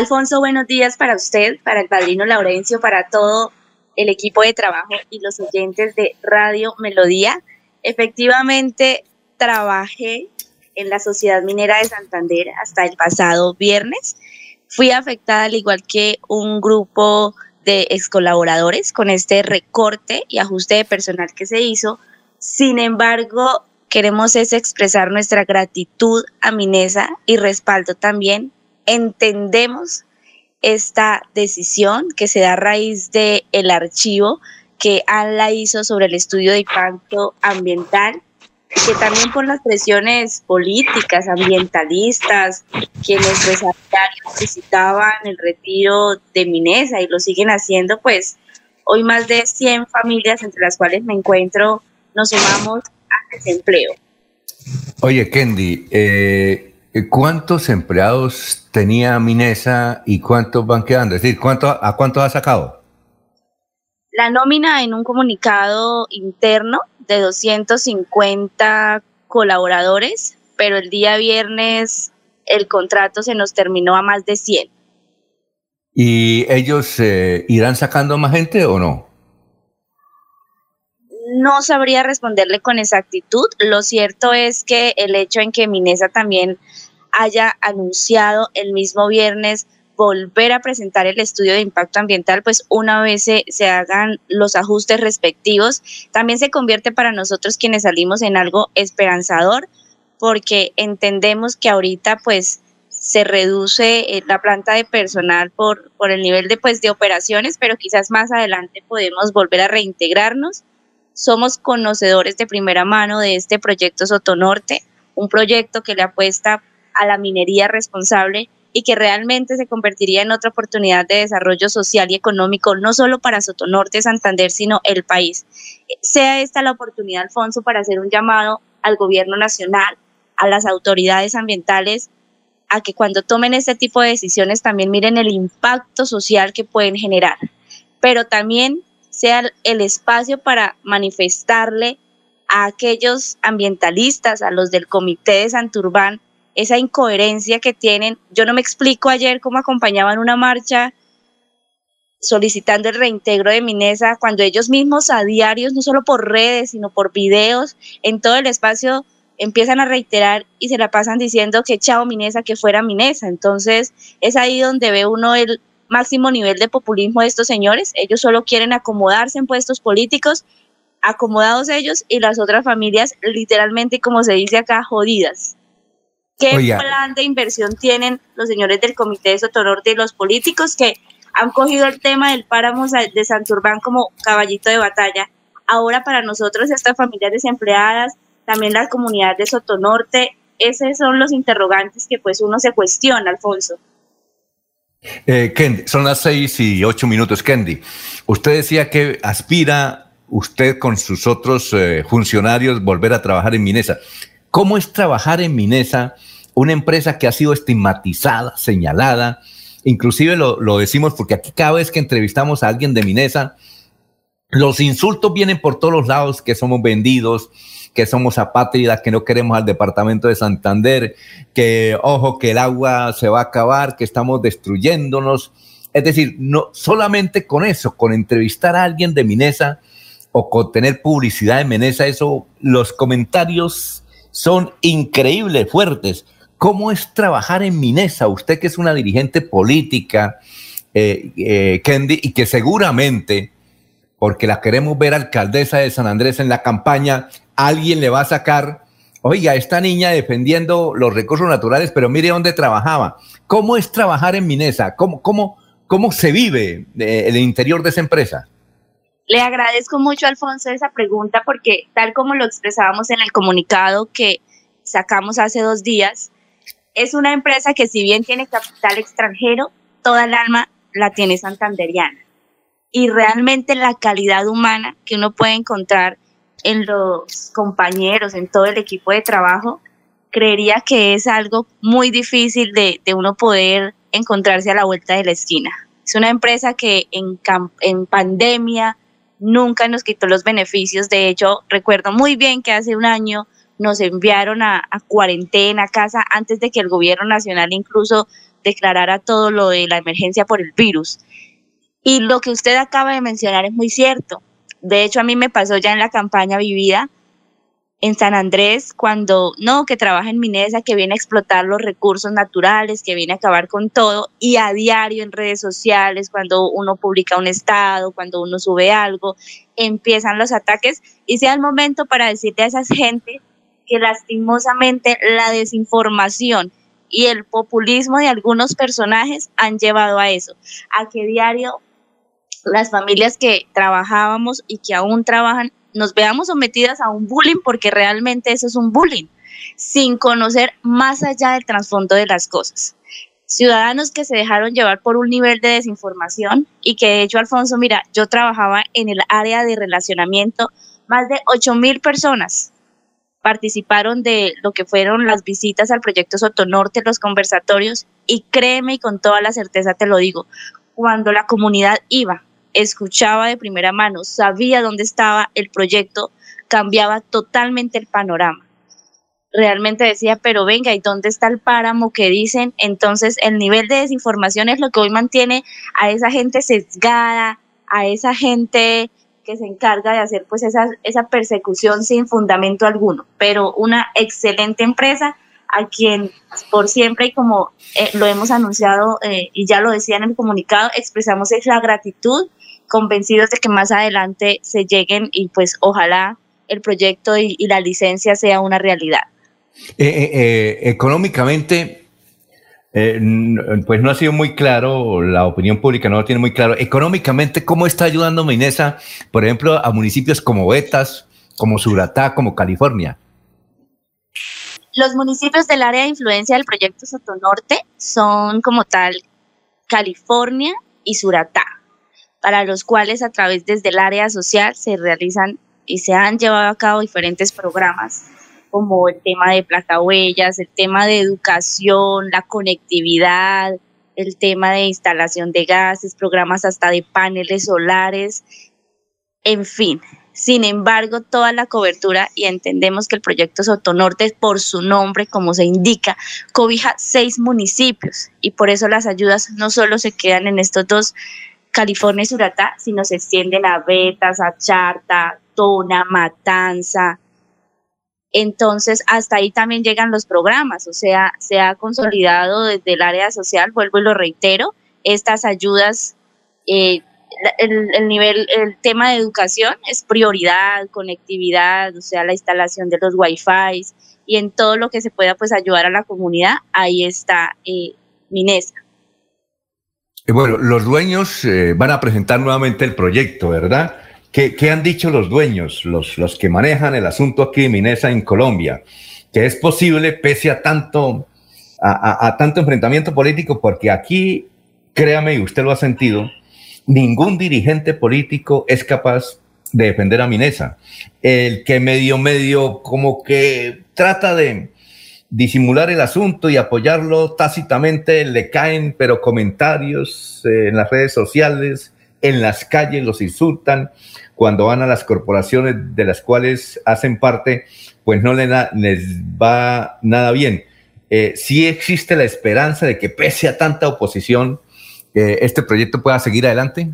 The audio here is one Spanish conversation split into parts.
Alfonso, buenos días para usted, para el padrino Laurencio, para todo el equipo de trabajo y los oyentes de Radio Melodía. Efectivamente, trabajé en la Sociedad Minera de Santander hasta el pasado viernes. Fui afectada al igual que un grupo de ex colaboradores con este recorte y ajuste de personal que se hizo. Sin embargo, queremos es expresar nuestra gratitud a Minesa y respaldo también. Entendemos esta decisión que se da a raíz del el archivo que ANLA hizo sobre el estudio de impacto ambiental que también por las presiones políticas, ambientalistas, quienes empresarios visitaban el retiro de Minesa y lo siguen haciendo, pues hoy más de 100 familias, entre las cuales me encuentro, nos sumamos al desempleo. Oye, Kendi, eh, ¿cuántos empleados tenía Minesa y cuántos van quedando? Es decir, ¿cuánto, ¿a cuánto ha sacado? La nómina en un comunicado interno de 250 colaboradores, pero el día viernes el contrato se nos terminó a más de 100. ¿Y ellos eh, irán sacando más gente o no? No sabría responderle con exactitud. Lo cierto es que el hecho en que Minesa también haya anunciado el mismo viernes volver a presentar el estudio de impacto ambiental, pues una vez se, hagan los ajustes respectivos, también se convierte para nosotros quienes salimos en algo esperanzador, porque entendemos que ahorita pues se reduce eh, la planta de personal por, por el nivel de, pues, de operaciones, pero quizás más adelante podemos volver a reintegrarnos. Somos conocedores de primera mano de este proyecto Sotonorte, un proyecto que le apuesta a la minería responsable y que realmente se convertiría en otra oportunidad de desarrollo social y económico, no solo para Sotonorte, Santander, sino el país. Sea esta la oportunidad, Alfonso, para hacer un llamado al gobierno nacional, a las autoridades ambientales, a que cuando tomen este tipo de decisiones también miren el impacto social que pueden generar, pero también sea el espacio para manifestarle a aquellos ambientalistas, a los del Comité de Santurbán, esa incoherencia que tienen. Yo no me explico ayer cómo acompañaban una marcha solicitando el reintegro de Minesa cuando ellos mismos a diarios, no solo por redes, sino por videos, en todo el espacio empiezan a reiterar y se la pasan diciendo que chao Minesa, que fuera Minesa. Entonces es ahí donde ve uno el máximo nivel de populismo de estos señores. Ellos solo quieren acomodarse en puestos políticos, acomodados ellos y las otras familias literalmente, como se dice acá, jodidas. ¿Qué plan de inversión tienen los señores del Comité de Sotonorte y los políticos que han cogido el tema del páramo de Santurbán como caballito de batalla? Ahora para nosotros, estas familias desempleadas, también la comunidad de Sotonorte, esos son los interrogantes que pues uno se cuestiona, Alfonso. Eh, Kendi, son las seis y ocho minutos. Kendi, usted decía que aspira usted con sus otros eh, funcionarios volver a trabajar en Minesa. ¿Cómo es trabajar en Minesa? una empresa que ha sido estigmatizada, señalada, inclusive lo, decimos porque aquí cada vez que entrevistamos a alguien de Minesa, los insultos vienen por todos los lados, que somos vendidos, que somos apátridas, que no queremos al departamento de Santander, que ojo, que el agua se va a acabar, que estamos destruyéndonos. Es decir, no solamente con eso, con entrevistar a alguien de Minesa o con tener publicidad de Minesa, eso, los comentarios son increíbles, fuertes. ¿Cómo es trabajar en Minesa? Usted que es una dirigente política, eh, eh, y que seguramente, porque la queremos ver alcaldesa de San Andrés en la campaña, alguien le va a sacar, oiga, esta niña defendiendo los recursos naturales, pero mire dónde trabajaba. ¿Cómo es trabajar en Minesa? ¿Cómo, cómo, cómo se vive eh, el interior de esa empresa? Le agradezco mucho, Alfonso, esa pregunta porque tal como lo expresábamos en el comunicado que sacamos hace dos días, es una empresa que si bien tiene capital extranjero, toda el alma la tiene santanderiana. Y realmente la calidad humana que uno puede encontrar en los compañeros, en todo el equipo de trabajo, creería que es algo muy difícil de, uno poder encontrarse a la vuelta de la esquina. Es una empresa que en, en pandemia nunca nos quitó los beneficios. De hecho, recuerdo muy bien que hace un año nos enviaron a, cuarentena, a casa, antes de que el gobierno nacional incluso declarara todo lo de la emergencia por el virus. Y lo que usted acaba de mencionar es muy cierto. De hecho, a mí me pasó ya en la campaña vivida en San Andrés cuando, no, que trabaja en Minesa, que viene a explotar los recursos naturales, que viene a acabar con todo, y a diario en redes sociales, cuando uno publica un estado, cuando uno sube algo, empiezan los ataques y sea el momento para decirle a esa gente que lastimosamente la desinformación y el populismo de algunos personajes han llevado a eso, a que diario las familias que trabajábamos y que aún trabajan nos veamos sometidas a un bullying porque realmente eso es un bullying, sin conocer más allá del trasfondo de las cosas. Ciudadanos que se dejaron llevar por un nivel de desinformación y que de hecho, Alfonso, mira, yo trabajaba en el área de relacionamiento, más de 8 mil personas participaron de lo que fueron las visitas al proyecto Sotonorte, los conversatorios, y créeme y con toda la certeza te lo digo, cuando la comunidad iba escuchaba de primera mano, sabía dónde estaba el proyecto, cambiaba totalmente el panorama. Realmente decía, pero venga, ¿y dónde está el páramo que dicen? Entonces, el nivel de desinformación es lo que hoy mantiene a esa gente sesgada, a esa gente que se encarga de hacer pues esa, persecución sin fundamento alguno, pero una excelente empresa a quien por siempre y como eh, lo hemos anunciado eh, y ya lo decía en el comunicado, expresamos es la gratitud convencidos de que más adelante se lleguen y pues ojalá el proyecto y, la licencia sea una realidad. Eh, eh, eh, económicamente, pues no ha sido muy claro, la opinión pública no lo tiene muy claro. Económicamente, ¿cómo está ayudando Minesa, por ejemplo, a municipios como Betas, como Suratá, como California? Los municipios del área de influencia del proyecto Sotonorte son como tal California y Suratá para los cuales a través desde el área social se realizan y se han llevado a cabo diferentes programas como el tema de placa huellas, el tema de educación, la conectividad, el tema de instalación de gases, programas hasta de paneles solares, en fin. Sin embargo, toda la cobertura, y entendemos que el proyecto Sotonorte, por su nombre, como se indica, cobija seis municipios, y por eso las ayudas no solo se quedan en estos dos California y Suratá, sino se extienden a Betas, a Charta, Tona, Matanza. Entonces, hasta ahí también llegan los programas, o sea, se ha consolidado desde el área social, vuelvo y lo reitero, estas ayudas, eh, el, nivel, el tema de educación es prioridad, conectividad, o sea, la instalación de los wifi y en todo lo que se pueda pues ayudar a la comunidad, ahí está eh, Minesa. Eh, bueno, los dueños eh, van a presentar nuevamente el proyecto, ¿verdad? ¿Qué, han dicho los dueños, los, los, que manejan el asunto aquí de Minesa en Colombia? Que es posible, pese a tanto, a, tanto enfrentamiento político, porque aquí, créame, y usted lo ha sentido, ningún dirigente político es capaz de defender a Minesa. El que medio, medio, como que trata de, disimular el asunto y apoyarlo tácitamente, le caen, pero comentarios eh, en las redes sociales, en las calles los insultan, cuando van a las corporaciones de las cuales hacen parte, pues no les, va nada bien. Eh, sí existe la esperanza de que pese a tanta oposición, este proyecto pueda seguir adelante.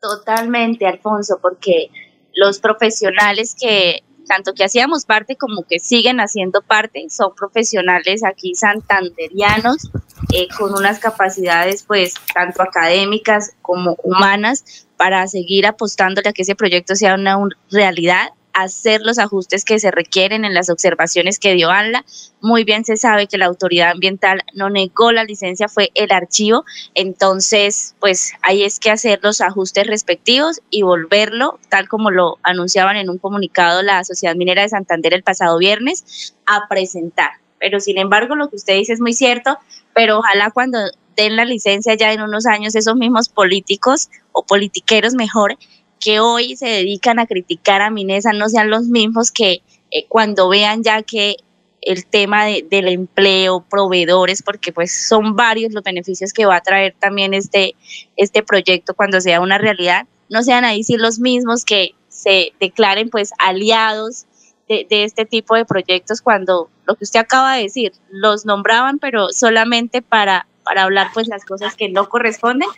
Totalmente, Alfonso, porque los profesionales que tanto que hacíamos parte como que siguen haciendo parte, son profesionales aquí santanderianos eh, con unas capacidades pues tanto académicas como humanas para seguir apostándole a que ese proyecto sea una realidad hacer los ajustes que se requieren en las observaciones que dio ANLA. Muy bien se sabe que la autoridad ambiental no negó la licencia, fue el archivo. Entonces, pues ahí es que hacer los ajustes respectivos y volverlo, tal como lo anunciaban en un comunicado la Sociedad Minera de Santander el pasado viernes, a presentar. Pero sin embargo, lo que usted dice es muy cierto, pero ojalá cuando den la licencia ya en unos años esos mismos políticos o politiqueros mejor que hoy se dedican a criticar a Minesa no sean los mismos que eh, cuando vean ya que el tema del empleo, proveedores, porque pues son varios los beneficios que va a traer también este, este proyecto cuando sea una realidad, no sean ahí sí los mismos que se declaren pues aliados de, de, este tipo de proyectos cuando lo que usted acaba de decir, los nombraban pero solamente para para hablar pues las cosas que no corresponden.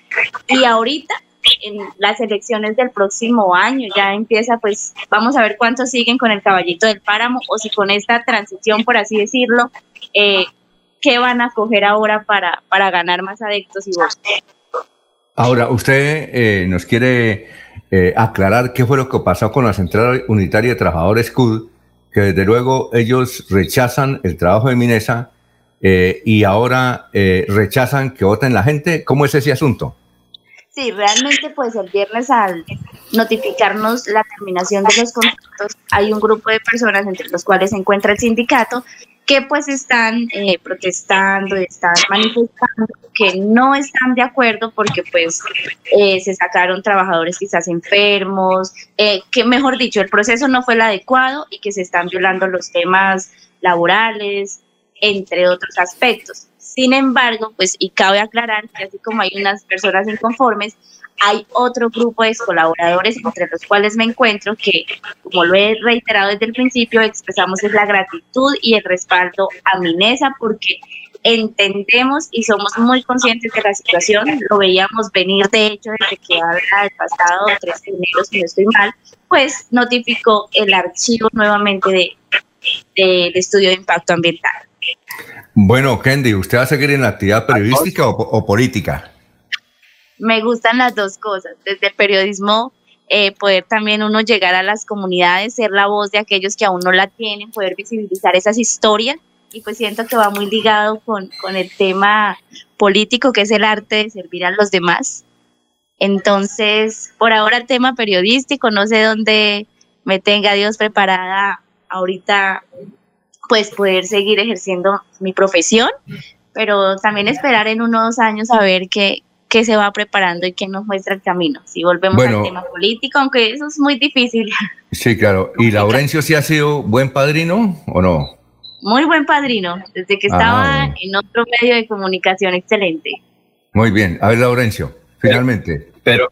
Y ahorita las elecciones del próximo año ya empieza pues vamos a ver cuántos siguen con el caballito del páramo o si con esta transición por así decirlo eh, qué van a coger ahora para, para ganar más adeptos y votos. Ahora, usted eh, nos quiere eh, aclarar qué fue lo que pasó con la Central Unitaria de Trabajadores CUD, que desde luego ellos rechazan el trabajo de Minesa eh, y ahora rechazan que voten la gente. ¿Cómo es ese asunto? Sí, realmente pues el viernes al notificarnos la terminación de los contratos hay un grupo de personas entre los cuales se encuentra el sindicato que pues están eh, protestando, están manifestando que no están de acuerdo porque pues eh, se sacaron trabajadores quizás enfermos, eh, que mejor dicho, el proceso no fue el adecuado y que se están violando los temas laborales, entre otros aspectos. Sin embargo, pues, y cabe aclarar que así como hay unas personas inconformes, hay otro grupo de colaboradores entre los cuales me encuentro que, como lo he reiterado desde el principio, expresamos es la gratitud y el respaldo a Minesa porque entendemos y somos muy conscientes de la situación, lo veíamos venir de hecho desde que habla del pasado 13 de enero, si no estoy mal, pues notificó el archivo nuevamente de, del estudio de impacto ambiental. Bueno, Kendi, ¿usted va a seguir en la actividad periodística o política? me gustan las dos cosas, desde periodismo, eh, poder también uno llegar a las comunidades, ser la voz de aquellos que aún no la tienen, poder visibilizar esas historias y pues siento que va muy ligado con, con el tema político que es el arte de servir a los demás. Entonces, por ahora el tema periodístico, no sé dónde me tenga Dios preparada ahorita, pues poder seguir ejerciendo mi profesión, pero también esperar en unos años a ver qué, que se va preparando y que nos muestra el camino. Si volvemos al tema político, aunque eso es muy difícil. Sí, claro. ¿Y Laurencio sí ha sido buen padrino o no? Muy buen padrino, desde que estaba ah, en otro medio de comunicación excelente. Muy bien. A ver, Laurencio, finalmente. Pero,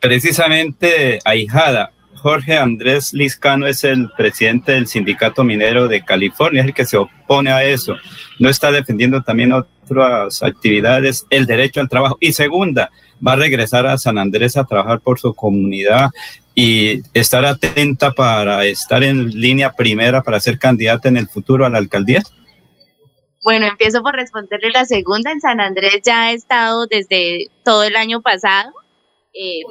precisamente, ahijada, Jorge Andrés Liscano es el presidente del Sindicato Minero de California, es el que se opone a eso. No está defendiendo también otras actividades, el derecho al trabajo. Y segunda, va a regresar a San Andrés a trabajar por su comunidad y estar atenta para estar en línea primera para ser candidata en el futuro a la alcaldía? Bueno, empiezo por responderle la segunda. En San Andrés ya he estado desde todo el año pasado, eh,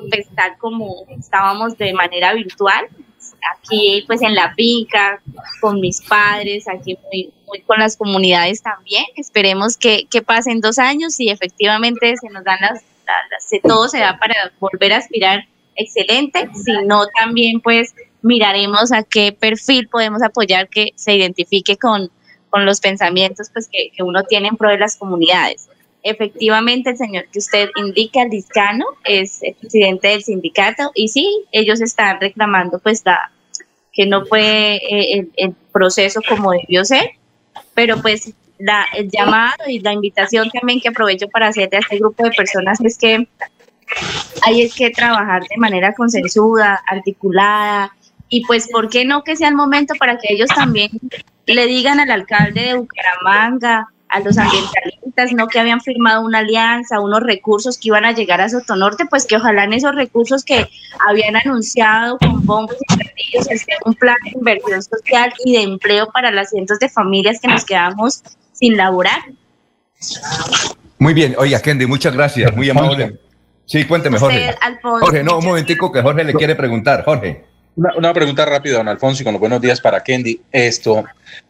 como estábamos de manera virtual, aquí pues en la finca, con mis padres, aquí muy, con las comunidades también. Esperemos que, que, pasen dos años y efectivamente se nos dan las, las, todo se da para volver a aspirar excelente, si no también pues miraremos a qué perfil podemos apoyar que se identifique con, con los pensamientos pues que, que uno tiene en pro de las comunidades. Efectivamente, el señor que usted indica, el discano, es el presidente del sindicato y sí, ellos están reclamando pues la, que no fue eh, el, proceso como debió ser, pero pues la, el llamado y la invitación también que aprovecho para hacerle a este grupo de personas es que hay que trabajar de manera consensuada, articulada, y pues, ¿por qué no que sea el momento para que ellos también le digan al alcalde de Bucaramanga, a los ambientalistas, no que habían firmado una alianza, unos recursos que iban a llegar a Sotonorte, pues que ojalá en esos recursos que habían anunciado con bombos y platillos esté un plan de inversión social y de empleo para las cientos de familias que nos quedamos sin laborar. Muy bien, oiga, Kendi, muchas gracias, muy amable. Sí, cuénteme, Jorge. Jorge, no, un momentico que Jorge le quiere preguntar. Jorge. Una, pregunta rápida, don Alfonso, y con los buenos días para Kendi. Esto,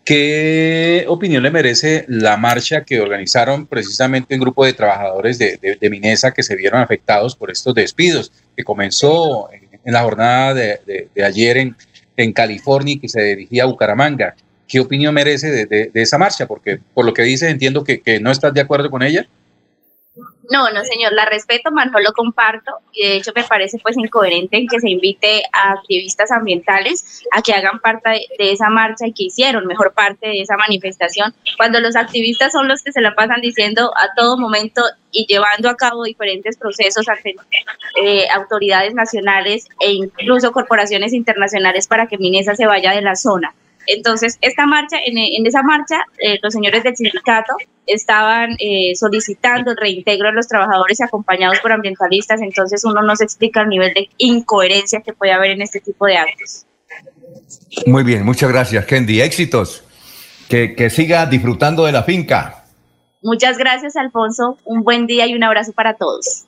¿qué opinión le merece la marcha que organizaron precisamente un grupo de trabajadores de, Minesa que se vieron afectados por estos despidos, que comenzó en, la jornada de, ayer en, en, California y que se dirigía a Bucaramanga? ¿Qué opinión merece de, esa marcha? Porque por lo que dice entiendo que, que no estás de acuerdo con ella. No, no, señor, la respeto, más no lo comparto y de hecho me parece pues incoherente en que se invite a activistas ambientales a que hagan parte de, esa marcha y que hicieron mejor parte de esa manifestación, cuando los activistas son los que se la pasan diciendo a todo momento y llevando a cabo diferentes procesos ante eh, autoridades nacionales e incluso corporaciones internacionales para que Minesa se vaya de la zona. Entonces, esta marcha, en, esa marcha, eh, los señores del sindicato estaban eh, solicitando el reintegro de los trabajadores acompañados por ambientalistas, entonces uno no se explica el nivel de incoherencia que puede haber en este tipo de actos. Muy bien, muchas gracias, Kendi. Éxitos. Que, que siga disfrutando de la finca. Muchas gracias, Alfonso. Un buen día y un abrazo para todos.